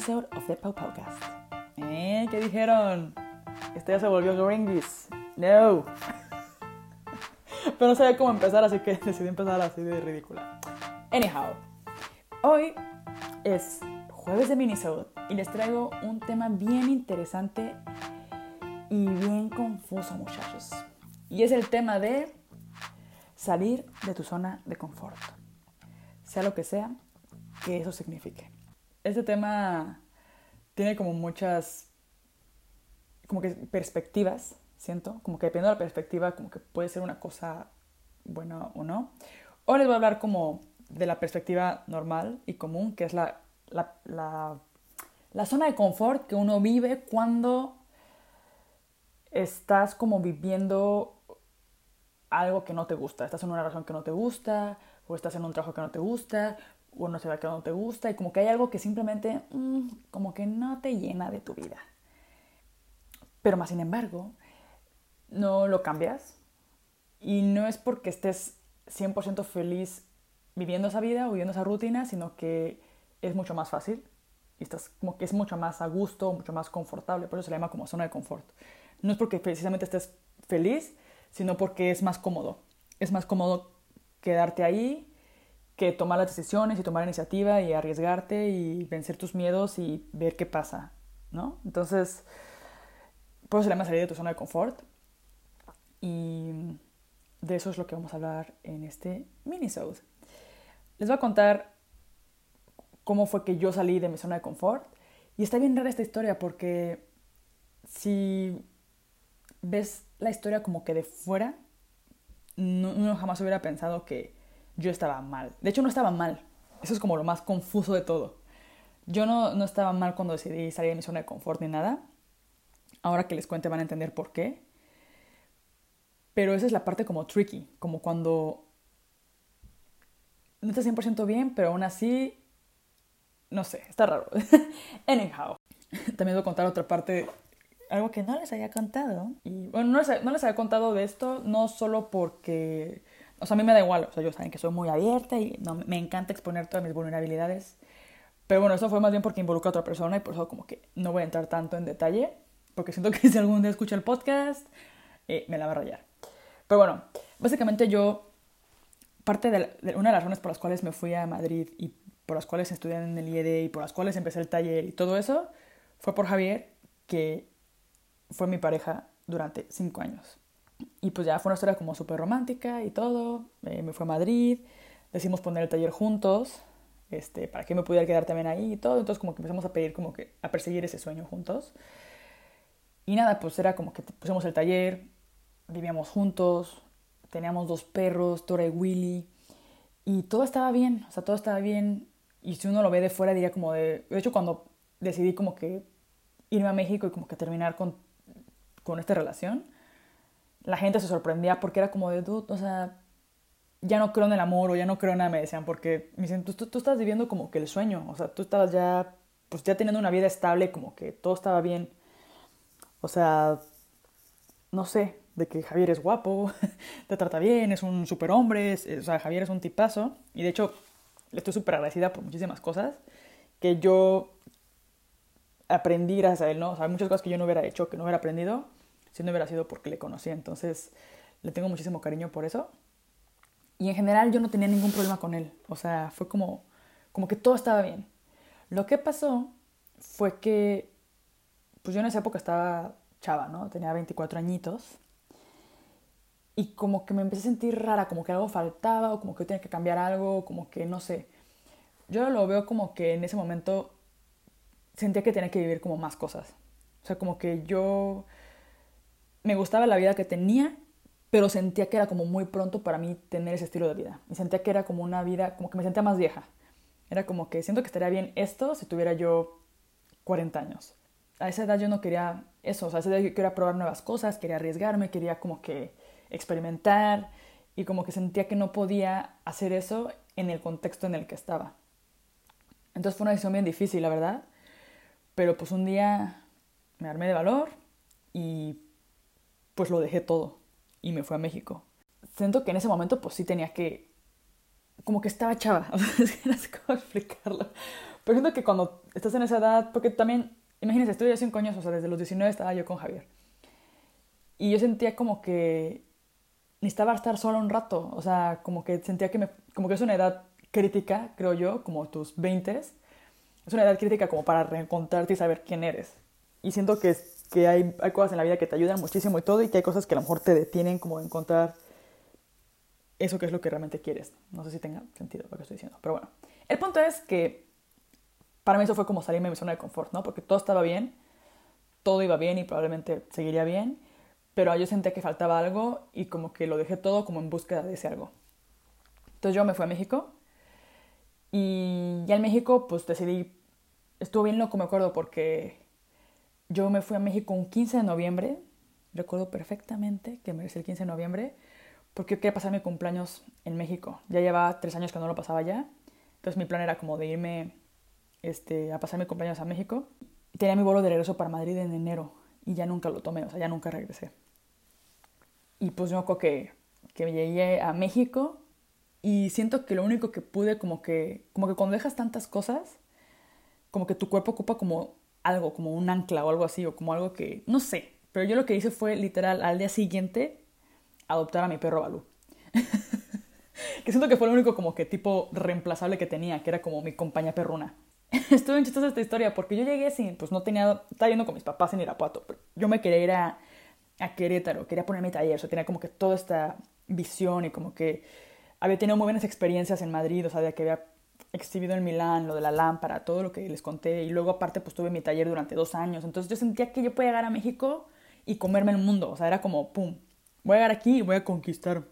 minisode of the Pau Podcast. ¿Eh? ¿Qué dijeron? Este ya se volvió Gringis. No. Pero no sabía cómo empezar, así que decidí empezar así de ridícula. Anyhow, hoy es jueves de minisode y les traigo un tema bien interesante y bien confuso, muchachos. Y es el tema de salir de tu zona de confort. Sea lo que sea que eso signifique. Este tema tiene como muchas como que perspectivas, siento, como que dependiendo de la perspectiva, como que puede ser una cosa buena o no. Hoy les voy a hablar como de la perspectiva normal y común, que es la, la, la, la zona de confort que uno vive cuando estás como viviendo algo que no te gusta. Estás en una relación que no te gusta, o estás en un trabajo que no te gusta, o no se va que no te gusta, y como que hay algo que simplemente mm, como que no te llena de tu vida. Pero más sin embargo, no lo cambias. Y no es porque estés 100% feliz viviendo esa vida o viviendo esa rutina, sino que es mucho más fácil y estás como que es mucho más a gusto, mucho más confortable, por eso se le llama como zona de confort. No es porque precisamente estés feliz, sino porque es más cómodo. Es más cómodo quedarte ahí que tomar las decisiones y tomar iniciativa y arriesgarte y vencer tus miedos y ver qué pasa, ¿no? Entonces, por eso se salir de tu zona de confort. Y de eso es lo que vamos a hablar en este minisode. Les voy a contar cómo fue que yo salí de mi zona de confort. Y está bien rara esta historia porque si ves la historia como que de fuera, no, uno jamás hubiera pensado que yo estaba mal. De hecho, no estaba mal. Eso es como lo más confuso de todo. Yo no, no estaba mal cuando decidí salir de mi zona de confort ni nada. Ahora que les cuente van a entender por qué. Pero esa es la parte como tricky, como cuando no estás 100% bien, pero aún así, no sé, está raro. Anyhow, también voy a contar otra parte algo que no les había contado. Y bueno, no les, no les había contado de esto, no solo porque, o sea, a mí me da igual, o sea, yo saben que soy muy abierta y no, me encanta exponer todas mis vulnerabilidades. Pero bueno, eso fue más bien porque involucra a otra persona y por eso como que no voy a entrar tanto en detalle, porque siento que si algún día escucho el podcast, eh, me la va a rayar. Pero bueno, básicamente yo, parte de, de, una de las razones por las cuales me fui a Madrid y por las cuales estudié en el IED y por las cuales empecé el taller y todo eso, fue por Javier, que fue mi pareja durante cinco años. Y pues ya fue una historia como súper romántica y todo. Eh, me fue a Madrid, decidimos poner el taller juntos, este, para que me pudiera quedar también ahí y todo. Entonces como que empezamos a pedir como que a perseguir ese sueño juntos. Y nada, pues era como que pusimos el taller, vivíamos juntos, teníamos dos perros, Tora y Willy, y todo estaba bien, o sea, todo estaba bien. Y si uno lo ve de fuera diría como de... De hecho, cuando decidí como que irme a México y como que terminar con con esta relación, la gente se sorprendía porque era como de, o sea, ya no creo en el amor o ya no creo en nada, me decían, porque me dicen, tú, tú, tú estás viviendo como que el sueño, o sea, tú estabas ya, pues ya teniendo una vida estable, como que todo estaba bien. O sea, no sé, de que Javier es guapo, te trata bien, es un superhombre, es, o sea, Javier es un tipazo, y de hecho le estoy súper agradecida por muchísimas cosas que yo aprendí gracias a él, ¿no? O sea, hay muchas cosas que yo no hubiera hecho, que no hubiera aprendido, si no hubiera sido porque le conocí. Entonces, le tengo muchísimo cariño por eso. Y en general yo no tenía ningún problema con él. O sea, fue como, como que todo estaba bien. Lo que pasó fue que, pues yo en esa época estaba chava, ¿no? Tenía 24 añitos. Y como que me empecé a sentir rara, como que algo faltaba, o como que tenía que cambiar algo, como que no sé. Yo lo veo como que en ese momento sentía que tenía que vivir como más cosas. O sea, como que yo me gustaba la vida que tenía, pero sentía que era como muy pronto para mí tener ese estilo de vida. Y sentía que era como una vida, como que me sentía más vieja. Era como que siento que estaría bien esto si tuviera yo 40 años. A esa edad yo no quería eso, o sea, a esa edad yo quería probar nuevas cosas, quería arriesgarme, quería como que experimentar y como que sentía que no podía hacer eso en el contexto en el que estaba. Entonces fue una decisión bien difícil, la verdad. Pero pues un día me armé de valor y pues lo dejé todo y me fui a México. Siento que en ese momento pues sí tenía que como que estaba chava, o sea, no sé cómo explicarlo. Pero siento que cuando estás en esa edad, porque también, imagínense, estoy de 5 años, o sea, desde los 19 estaba yo con Javier. Y yo sentía como que necesitaba estar sola un rato, o sea, como que sentía que me, como que es una edad crítica, creo yo, como tus 20 es una edad crítica como para reencontrarte y saber quién eres. Y siento que, que hay, cosas en la vida que te ayudan muchísimo y todo, y que hay cosas que a lo mejor te detienen como encontrar eso que es lo que realmente quieres. No sé si tenga sentido lo que estoy diciendo, pero bueno. El punto es que para mí eso fue como salirme de mi zona de confort, ¿no? Porque todo estaba bien, todo iba bien y probablemente seguiría bien, pero yo sentía que faltaba algo y como que lo dejé todo como en búsqueda de ese algo. Entonces yo me fui a México y ya en México pues decidí, estuvo bien loco me acuerdo porque yo me fui a México un 15 de noviembre, recuerdo perfectamente que me fui el 15 de noviembre, porque quería pasar mi cumpleaños en México. Ya llevaba tres años que no lo pasaba ya. Entonces mi plan era como de irme este, a pasar mi cumpleaños a México. Tenía mi vuelo de regreso para Madrid en enero y ya nunca lo tomé, o sea, ya nunca regresé. Y pues yo acuerdo que, que llegué a México y siento que lo único que pude como que, como que cuando dejas tantas cosas, como que tu cuerpo ocupa como algo, como un ancla o algo así, o como algo que, no sé, pero yo lo que hice fue literal al día siguiente adoptar a mi perro Balú. que siento que fue lo único como que tipo reemplazable que tenía, que era como mi compañía perruna. Estuve en chistosa esta historia porque yo llegué sin, pues no tenía, estaba yendo con mis papás en Irapuato, pero yo me quería ir a, a Querétaro, quería poner mi taller, o sea, tenía como que toda esta visión y como que había tenido muy buenas experiencias en Madrid, o sea, de que había exhibido en Milán, lo de la lámpara, todo lo que les conté, y luego aparte pues tuve mi taller durante dos años, entonces yo sentía que yo podía llegar a México y comerme el mundo, o sea, era como, pum, voy a llegar aquí y voy a conquistar.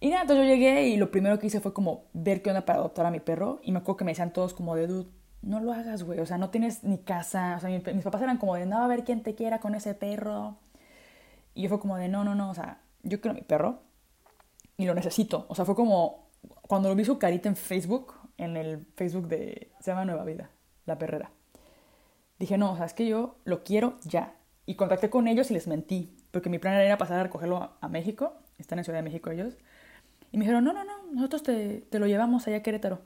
Y nada, entonces yo llegué y lo primero que hice fue como ver qué onda para adoptar a mi perro. Y me acuerdo que me decían todos como de, dude, no lo hagas, güey. O sea, no tienes ni casa. O sea, mis, papás eran como de, no, a ver quién te quiera con ese perro. Y yo fue como de, no, no, no. O sea, yo quiero mi perro y lo necesito. O sea, fue como cuando lo vi su carita en Facebook, en el Facebook de, se llama Nueva Vida, La Perrera. Dije, no, o sea, es que yo lo quiero ya. Y contacté con ellos y les mentí porque mi plan era pasar a recogerlo a, México, están en Ciudad de México ellos, y me dijeron, no, no, no, nosotros te, te, lo llevamos allá a Querétaro,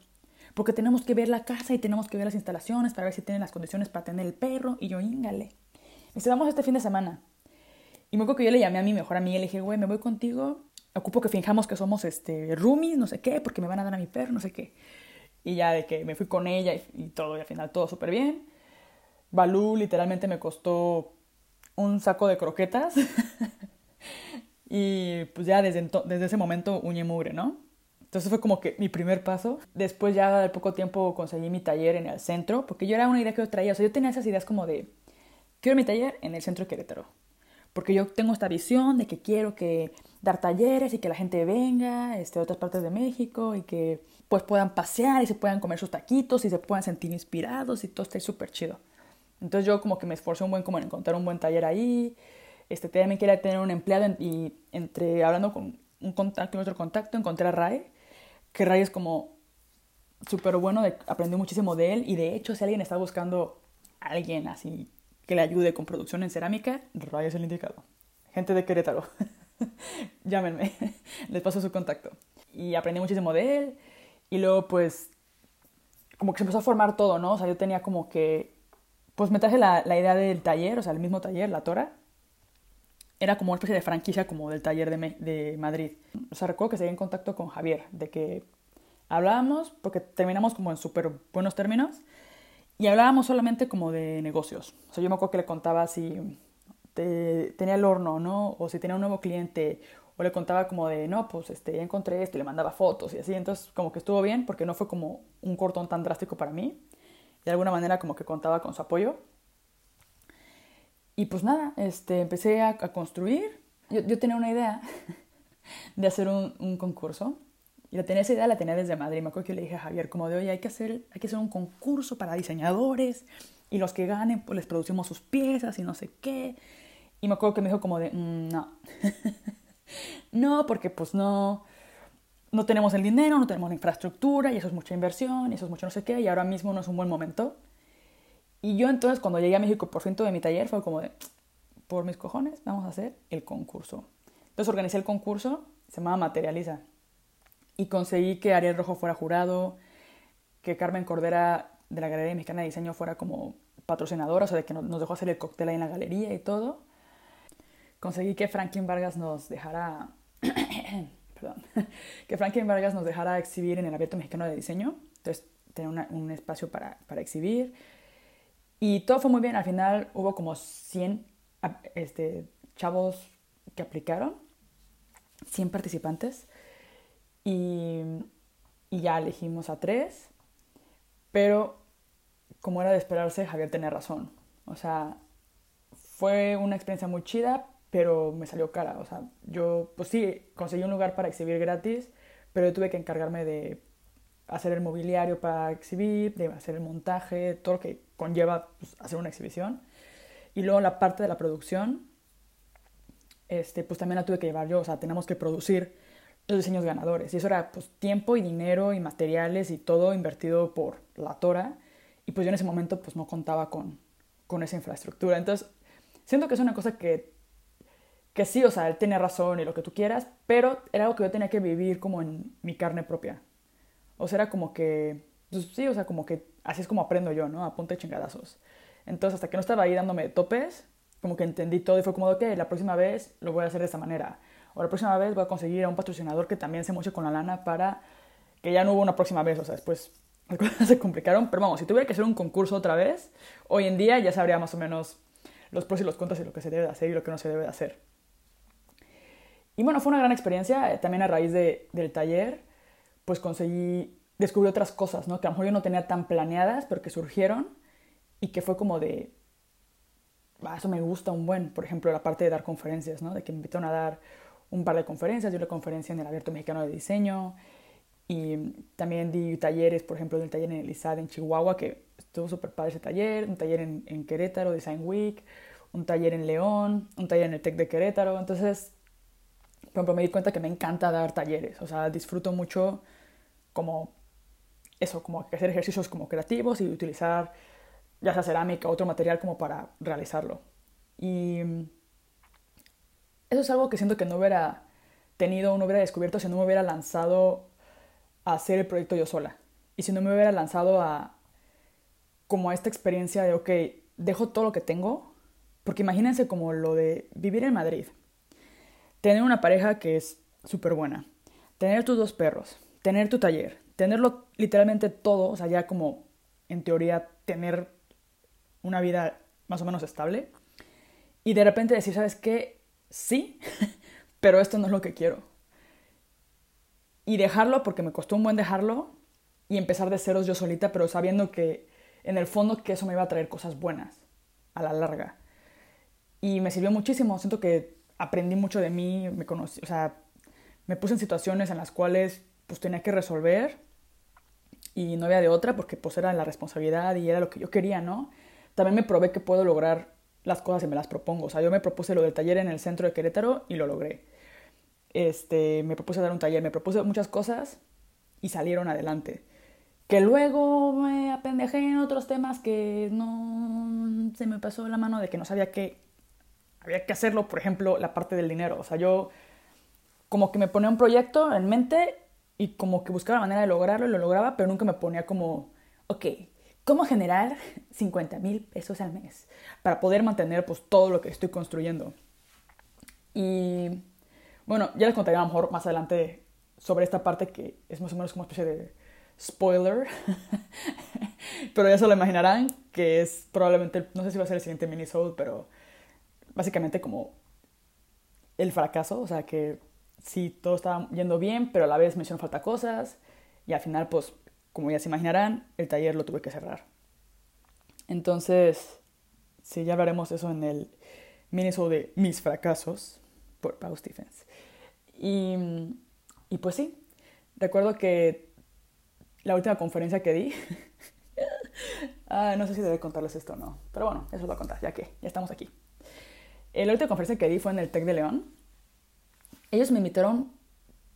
porque tenemos que ver la casa y tenemos que ver las instalaciones para ver si tienen las condiciones para tener el perro, y yo, íngale. Me dice, vamos este fin de semana. Y me acuerdo que yo le llamé a mi mejor amiga y le dije, güey, me voy contigo, ocupo que finjamos que somos este, roomies, no sé qué, porque me van a dar a mi perro, no sé qué. Y ya de que me fui con ella y, y todo, y al final todo súper bien. Balú literalmente me costó un saco de croquetas. y pues ya desde, desde ese momento uña y mugre, ¿no? Entonces fue como que mi primer paso. Después ya de poco tiempo conseguí mi taller en el centro, porque yo era una idea que yo traía. O sea, yo tenía esas ideas como de, quiero mi taller en el centro de Querétaro. Porque yo tengo esta visión de que quiero que dar talleres y que la gente venga este, de otras partes de México y que pues puedan pasear y se puedan comer sus taquitos y se puedan sentir inspirados y todo esté súper chido. Entonces yo como que me esforcé un buen como en encontrar un buen taller ahí. Este, también quería tener un empleado y entre hablando con un contacto y otro contacto encontré a Ray, que Ray es como súper bueno, de, aprendí muchísimo de él y de hecho si alguien está buscando a alguien así que le ayude con producción en cerámica, Ray es el indicado. Gente de Querétaro, llámenme, les paso su contacto. Y aprendí muchísimo de él y luego pues como que se empezó a formar todo, ¿no? O sea, yo tenía como que pues me traje la, idea del taller, o sea, el mismo taller, la Tora. Era como una especie de franquicia como del taller de, de Madrid. O sea, recuerdo que seguí en contacto con Javier, de que hablábamos, porque terminamos como en súper buenos términos, y hablábamos solamente como de negocios. O sea, yo me acuerdo que le contaba si tenía el horno, ¿no? O si tenía un nuevo cliente, o le contaba como de, no, pues este, ya encontré esto, y le mandaba fotos y así. Entonces, como que estuvo bien, porque no fue como un cortón tan drástico para mí de alguna manera como que contaba con su apoyo. Y pues nada, este, empecé a, construir. Yo, yo, tenía una idea de hacer un, un, concurso. Y la tenía esa idea, la tenía desde Madrid. Me acuerdo que le dije a Javier, como de, oye, hay que hacer, hay que hacer un concurso para diseñadores. Y los que ganen, pues les producimos sus piezas y no sé qué. Y me acuerdo que me dijo como de, mm, no. no, porque pues no, no tenemos el dinero, no tenemos la infraestructura y eso es mucha inversión y eso es mucho no sé qué y ahora mismo no es un buen momento. Y yo entonces cuando llegué a México por fin de mi taller fue como de, por mis cojones, vamos a hacer el concurso. Entonces organicé el concurso, se llamaba Materializa. Y conseguí que Ariel Rojo fuera jurado, que Carmen Cordera de la Galería Mexicana de Diseño fuera como patrocinadora, o sea, de que nos dejó hacer el cóctel ahí en la galería y todo. Conseguí que Franklin Vargas nos dejara, perdón, que Franklin Vargas nos dejara exhibir en el Abierto Mexicano de Diseño, entonces tener un espacio para, para, exhibir. Y todo fue muy bien, al final hubo como 100 este, chavos que aplicaron, 100 participantes, y, ya elegimos a tres, pero como era de esperarse, Javier tenía razón. O sea, fue una experiencia muy chida, pero me salió cara. O sea, yo, pues sí, conseguí un lugar para exhibir gratis, pero yo tuve que encargarme de hacer el mobiliario para exhibir, de hacer el montaje, todo lo que conlleva pues, hacer una exhibición. Y luego la parte de la producción, este, pues también la tuve que llevar yo. O sea, tenemos que producir los diseños ganadores. Y eso era pues tiempo y dinero y materiales y todo invertido por la Tora. Y pues yo en ese momento pues no contaba con, con esa infraestructura. Entonces, siento que es una cosa que, que sí, o sea, él tenía razón y lo que tú quieras, pero era algo que yo tenía que vivir como en mi carne propia. O sea, era como que, pues sí, o sea, como que así es como aprendo yo, ¿no? A punta de chingadazos. Entonces, hasta que no estaba ahí dándome topes, como que entendí todo y fue como, ok, la próxima vez lo voy a hacer de esta manera. O la próxima vez voy a conseguir a un patrocinador que también se moche con la lana para que ya no hubo una próxima vez, o sea, después las cosas se complicaron, pero vamos, si tuviera que hacer un concurso otra vez, hoy en día ya sabría más o menos los pros y los contras y lo que se debe de hacer y lo que no se debe de hacer. Y bueno, fue una gran experiencia, eh, también a raíz de, del taller, pues conseguí, descubrir otras cosas, ¿no? Que a lo mejor yo no tenía tan planeadas, pero que surgieron y que fue como de, ah, eso me gusta un buen, por ejemplo, la parte de dar conferencias, ¿no? De que me invitaron a dar un par de conferencias, yo una conferencia en el Abierto Mexicano de Diseño, y también di talleres, por ejemplo, del taller en el ISAD en Chihuahua, que estuvo súper padre ese taller, un taller en, en, Querétaro, Design Week, un taller en León, un taller en el TEC de Querétaro. Entonces, por ejemplo, me di cuenta que me encanta dar talleres, o sea, disfruto mucho como eso, como hacer ejercicios como creativos y utilizar ya sea cerámica o otro material como para realizarlo. Y eso es algo que siento que no hubiera tenido no hubiera descubierto si no me hubiera lanzado hacer el proyecto yo sola. Y si no me hubiera lanzado a como a esta experiencia de, ok, dejo todo lo que tengo, porque imagínense como lo de vivir en Madrid, tener una pareja que es súper buena, tener tus dos perros, tener tu taller, tenerlo literalmente todo, o sea, ya como en teoría tener una vida más o menos estable, y de repente decir, ¿sabes qué? Sí, pero esto no es lo que quiero y dejarlo porque me costó un buen dejarlo y empezar de ceros yo solita, pero sabiendo que en el fondo que eso me iba a traer cosas buenas a la larga. Y me sirvió muchísimo, siento que aprendí mucho de mí, me conocí, o sea, me puse en situaciones en las cuales pues tenía que resolver y no había de otra porque pues era la responsabilidad y era lo que yo quería, ¿no? También me probé que puedo lograr las cosas y me las propongo. O sea, yo me propuse lo del taller en el centro de Querétaro y lo logré este, me propuse dar un taller, me propuse muchas cosas y salieron adelante. Que luego me apendejé en otros temas que no se me pasó la mano de que no sabía que había que hacerlo, por ejemplo, la parte del dinero. O sea, yo como que me ponía un proyecto en mente y como que buscaba la manera de lograrlo y lo lograba, pero nunca me ponía como, ok, ¿cómo generar 50 mil pesos al mes para poder mantener pues todo lo que estoy construyendo? Y bueno, ya les contaré a lo mejor más adelante sobre esta parte que es más o menos como una especie de spoiler. pero ya se lo imaginarán, que es probablemente, no sé si va a ser el siguiente minisode, pero básicamente como el fracaso, o sea que sí, todo estaba yendo bien, pero a la vez me hicieron falta cosas y al final, pues, como ya se imaginarán, el taller lo tuve que cerrar. Entonces, sí, ya hablaremos eso en el minisode de mis fracasos por Pau Stephens. Y, y pues sí, recuerdo que la última conferencia que di, ah, no sé si debe contarles esto o no, pero bueno, eso lo voy a contar, ya que ya estamos aquí. Eh, la última conferencia que di fue en el TEC de León. Ellos me invitaron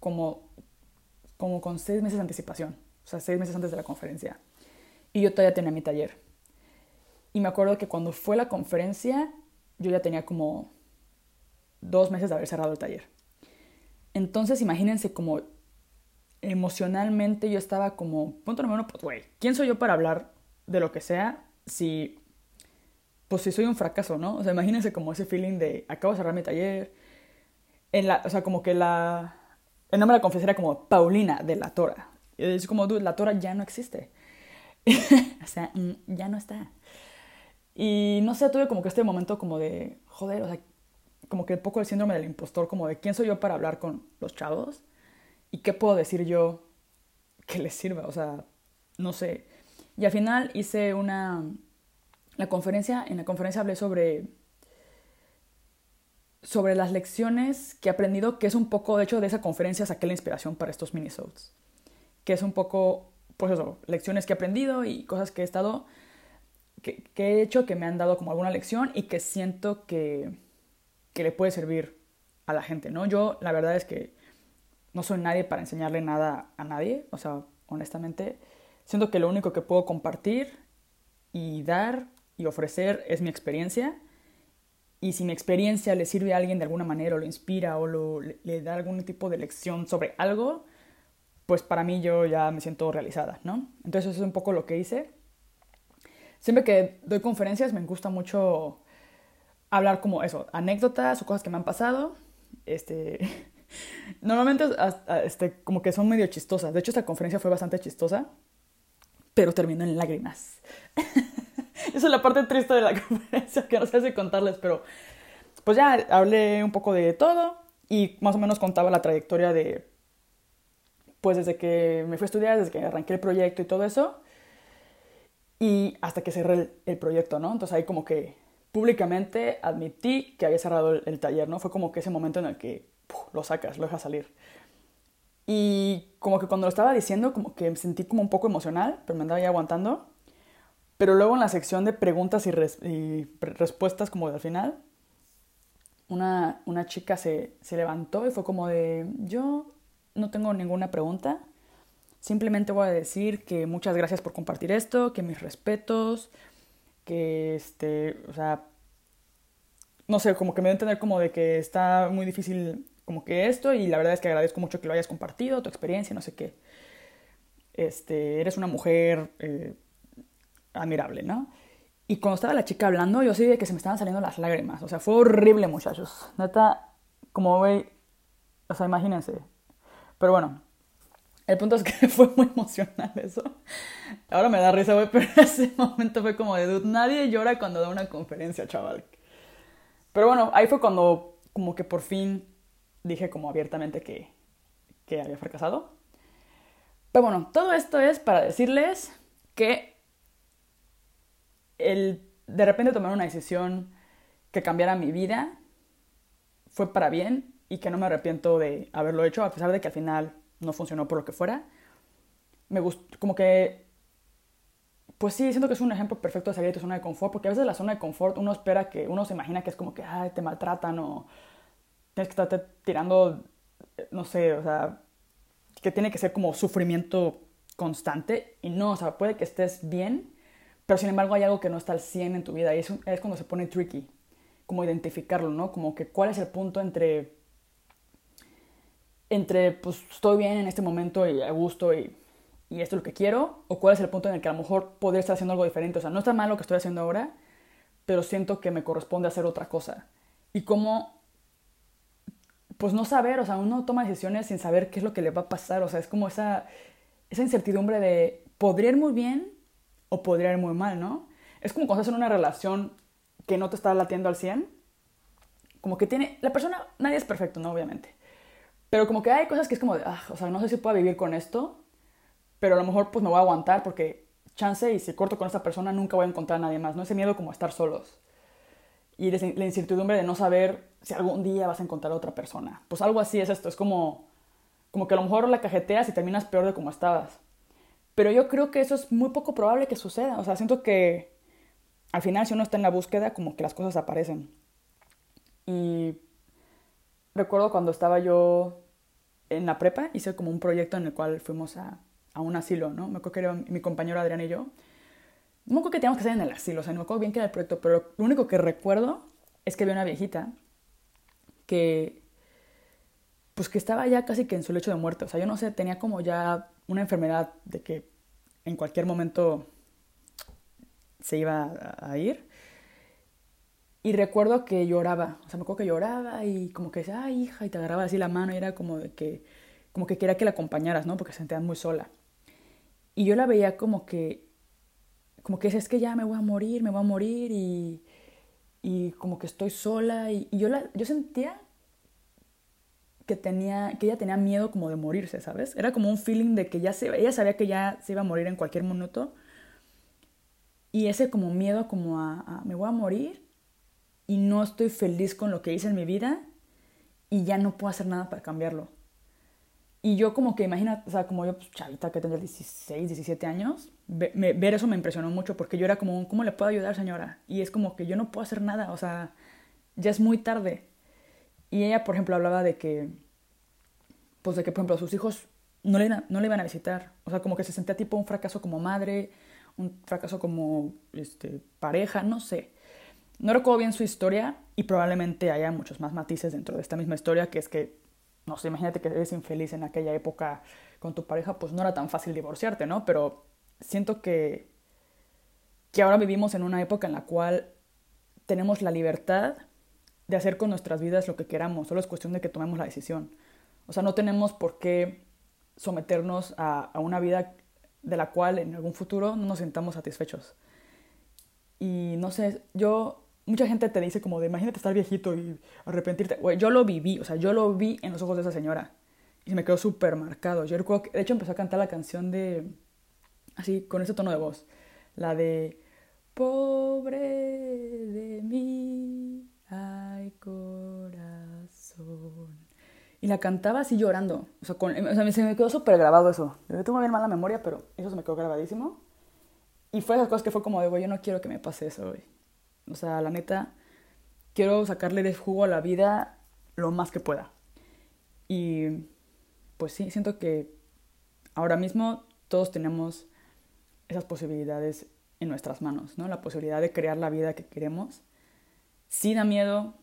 como, como con seis meses de anticipación, o sea, seis meses antes de la conferencia. Y yo todavía tenía mi taller. Y me acuerdo que cuando fue la conferencia, yo ya tenía como dos meses de haber cerrado el taller. Entonces imagínense como emocionalmente yo estaba como, punto número uno, pues, güey, ¿quién soy yo para hablar de lo que sea si, pues, si soy un fracaso, ¿no? O sea, imagínense como ese feeling de, acabo de cerrar mi taller, en la, o sea, como que la, el nombre de la conferencia era como Paulina de la Tora. Es como, dude, la Tora ya no existe. o sea, mm, ya no está. Y no sé, tuve como que este momento como de, joder, o sea, como que un poco el síndrome del impostor, como de quién soy yo para hablar con los chavos y qué puedo decir yo que les sirva, o sea, no sé. Y al final hice una, la conferencia, en la conferencia hablé sobre, sobre las lecciones que he aprendido, que es un poco, de hecho, de esa conferencia saqué la inspiración para estos minisodes, que es un poco, pues eso, lecciones que he aprendido y cosas que he estado que, he hecho que me han dado como alguna lección y que siento que, que, le puede servir a la gente, ¿no? Yo la verdad es que no soy nadie para enseñarle nada a nadie, o sea, honestamente, siento que lo único que puedo compartir y dar y ofrecer es mi experiencia. Y si mi experiencia le sirve a alguien de alguna manera o lo inspira o lo, le, le da algún tipo de lección sobre algo, pues para mí yo ya me siento realizada, ¿no? Entonces eso es un poco lo que hice siempre que doy conferencias me gusta mucho hablar como eso, anécdotas o cosas que me han pasado. Este, normalmente este, como que son medio chistosas. De hecho, esta conferencia fue bastante chistosa, pero terminó en lágrimas. Esa es la parte triste de la conferencia, que no sé si contarles, pero pues ya hablé un poco de todo y más o menos contaba la trayectoria de, pues desde que me fui a estudiar, desde que arranqué el proyecto y todo eso y hasta que cerré el, proyecto, ¿no? Entonces ahí como que públicamente admití que había cerrado el, taller, ¿no? Fue como que ese momento en el que lo sacas, lo dejas salir. Y como que cuando lo estaba diciendo, como que me sentí como un poco emocional, pero me andaba ya aguantando. Pero luego en la sección de preguntas y, respuestas, como al final, una, una chica se, se levantó y fue como de, yo no tengo ninguna pregunta, Simplemente voy a decir que muchas gracias por compartir esto, que mis respetos, que este, o sea, no sé, como que me a entender como de que está muy difícil como que esto y la verdad es que agradezco mucho que lo hayas compartido, tu experiencia, no sé qué. Este, eres una mujer eh, admirable, ¿no? Y cuando estaba la chica hablando, yo sí de que se me estaban saliendo las lágrimas. O sea, fue horrible, muchachos. Neta, como ve, o sea, imagínense. Pero bueno, el punto es que fue muy emocional eso. Ahora me da risa, güey, pero ese momento fue como de dude. Nadie llora cuando da una conferencia, chaval. Pero bueno, ahí fue cuando como que por fin dije como abiertamente que, que había fracasado. Pero bueno, todo esto es para decirles que el de repente tomar una decisión que cambiara mi vida fue para bien y que no me arrepiento de haberlo hecho, a pesar de que al final no funcionó por lo que fuera. Me gustó, como que, pues sí, siento que es un ejemplo perfecto de salir de tu zona de confort, porque a veces la zona de confort uno espera que, uno se imagina que es como que, ay, te maltratan o tienes que estarte tirando, no sé, o sea, que tiene que ser como sufrimiento constante y no, o sea, puede que estés bien, pero sin embargo hay algo que no está al 100 en tu vida y es, es cuando se pone tricky, como identificarlo, ¿no? Como que cuál es el punto entre entre, pues estoy bien en este momento y a gusto y, y esto es lo que quiero, o cuál es el punto en el que a lo mejor podría estar haciendo algo diferente. O sea, no está mal lo que estoy haciendo ahora, pero siento que me corresponde hacer otra cosa. Y cómo, pues no saber, o sea, uno toma decisiones sin saber qué es lo que le va a pasar. O sea, es como esa, esa incertidumbre de, podría ir muy bien o podría ir muy mal, ¿no? Es como cuando estás en una relación que no te está latiendo al 100. Como que tiene, la persona, nadie es perfecto, ¿no? Obviamente pero como que hay cosas que es como de, ah, o sea, no sé si puedo vivir con esto, pero a lo mejor pues me voy a aguantar porque chance y si corto con esta persona nunca voy a encontrar a nadie más, ¿no? Ese miedo como estar solos. Y la incertidumbre de no saber si algún día vas a encontrar a otra persona. Pues algo así es esto, es como, como que a lo mejor la cajeteas y terminas peor de como estabas. Pero yo creo que eso es muy poco probable que suceda. O sea, siento que al final si uno está en la búsqueda, como que las cosas aparecen. Y recuerdo cuando estaba yo en la prepa, hice como un proyecto en el cual fuimos a, a un asilo, ¿no? Me acuerdo que era mi compañero Adrián y yo. No me acuerdo que teníamos que hacer en el asilo, o sea, no me acuerdo bien qué era el proyecto, pero lo único que recuerdo es que había una viejita que pues que estaba ya casi que en su lecho de muerte. O sea, yo no sé, tenía como ya una enfermedad de que en cualquier momento se iba a ir. Y recuerdo que lloraba, o sea, me acuerdo que lloraba y como que decía, ay, hija, y te agarraba así la mano y era como de que, como que quería que la acompañaras, ¿no? Porque se sentían muy sola. Y yo la veía como que, como que es que ya me voy a morir, me voy a morir y, y como que estoy sola. Y, yo, la, yo sentía que, tenía, que ella tenía miedo como de morirse, ¿sabes? Era como un feeling de que ya se, ella sabía que ya se iba a morir en cualquier minuto. Y ese como miedo como a, a me voy a morir y no estoy feliz con lo que hice en mi vida y ya no puedo hacer nada para cambiarlo. Y yo como que imagina, o sea, como yo, pues, chavita que tendría 16, 17 años, ver eso me impresionó mucho porque yo era como, ¿cómo le puedo ayudar, señora? Y es como que yo no puedo hacer nada, o sea, ya es muy tarde. Y ella, por ejemplo, hablaba de que, pues de que, por ejemplo, sus hijos no le, no le iban a visitar. O sea, como que se sentía tipo un fracaso como madre, un fracaso como este, pareja, no sé. No recuerdo bien su historia y probablemente haya muchos más matices dentro de esta misma historia, que es que, no sé, imagínate que eres infeliz en aquella época con tu pareja, pues no era tan fácil divorciarte, ¿no? Pero siento que, que ahora vivimos en una época en la cual tenemos la libertad de hacer con nuestras vidas lo que queramos, solo es cuestión de que tomemos la decisión. O sea, no tenemos por qué someternos a, a una vida de la cual en algún futuro no nos sintamos satisfechos. Y no sé, yo mucha gente te dice como de imagínate estar viejito y arrepentirte. Güey, yo lo viví, o sea, yo lo vi en los ojos de esa señora. Y se me quedó súper marcado. Yo recuerdo que, de hecho, empezó a cantar la canción de. Así, con ese tono de voz. La de. Pobre de mí, ay corazón. Y la cantaba así llorando. O sea, o sea se me quedó súper grabado eso. Yo tengo bien mala memoria, pero eso se me quedó grabadísimo. Y fue esas cosas que fue como de, güey, yo no quiero que me pase eso, güey. O sea, la neta, quiero sacarle de jugo a la vida lo más que pueda. Y pues sí, siento que ahora mismo todos tenemos esas posibilidades en nuestras manos, ¿no? La posibilidad de crear la vida que queremos. Sí da miedo,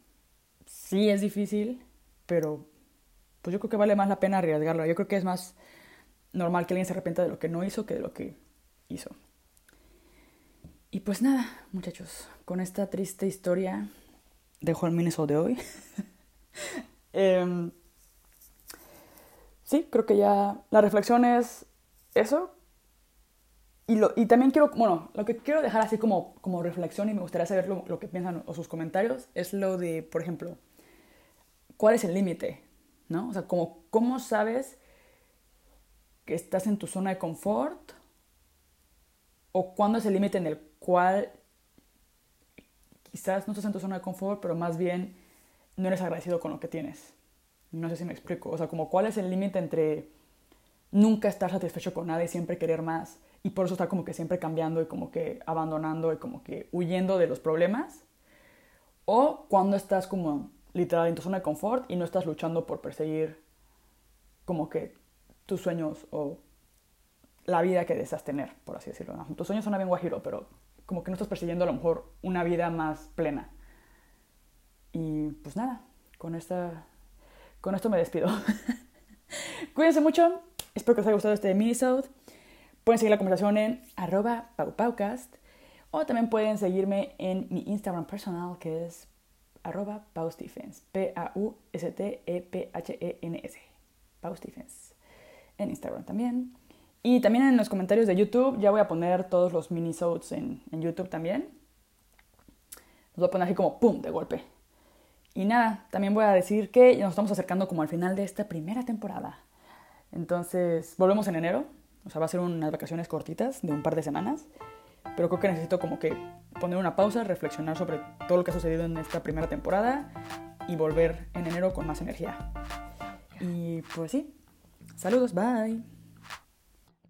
sí es difícil, pero pues yo creo que vale más la pena arriesgarlo. Yo creo que es más normal que alguien se arrepienta de lo que no hizo que de lo que hizo. Y pues nada, muchachos, con esta triste historia dejo el Minnesota de hoy. Em, sí, creo que ya la reflexión es eso. Y, lo, y también quiero, bueno, lo que quiero dejar así como, como reflexión y me gustaría saber lo, lo que piensan o sus comentarios es lo de, por ejemplo, ¿cuál es el límite? ¿No? O sea, como, ¿cómo sabes que estás en tu zona de confort? ¿O cuándo es el límite en el cual quizás no estás en tu zona de confort, pero más bien no eres agradecido con lo que tienes. No sé si me explico. O sea, como cuál es el límite entre nunca estar satisfecho con nada y siempre querer más y por eso estar como que siempre cambiando y como que abandonando y como que huyendo de los problemas. O cuando estás como literal en tu zona de confort y no estás luchando por perseguir como que tus sueños o la vida que deseas tener, por así decirlo. Tus sueños son bien guajiro, pero como que no estás persiguiendo a lo mejor una vida más plena. Y pues nada, con, esta, con esto me despido. Cuídense mucho, espero que os haya gustado este minisode. Pueden seguir la conversación en arroba paupaucast o también pueden seguirme en mi Instagram personal que es arroba paustephens, P-A-U-S-T-E-P-H-E-N-S, Paustephens, en Instagram también. Y también en los comentarios de YouTube ya voy a poner todos los minisodes en, en YouTube también. Los voy a poner así como pum, de golpe. Y nada, también voy a decir que nos estamos acercando como al final de esta primera temporada. Entonces, volvemos en enero. O sea, va a ser unas vacaciones cortitas de un par de semanas. Pero creo que necesito como que poner una pausa, reflexionar sobre todo lo que ha sucedido en esta primera temporada y volver en enero con más energía. Y pues sí, saludos, bye.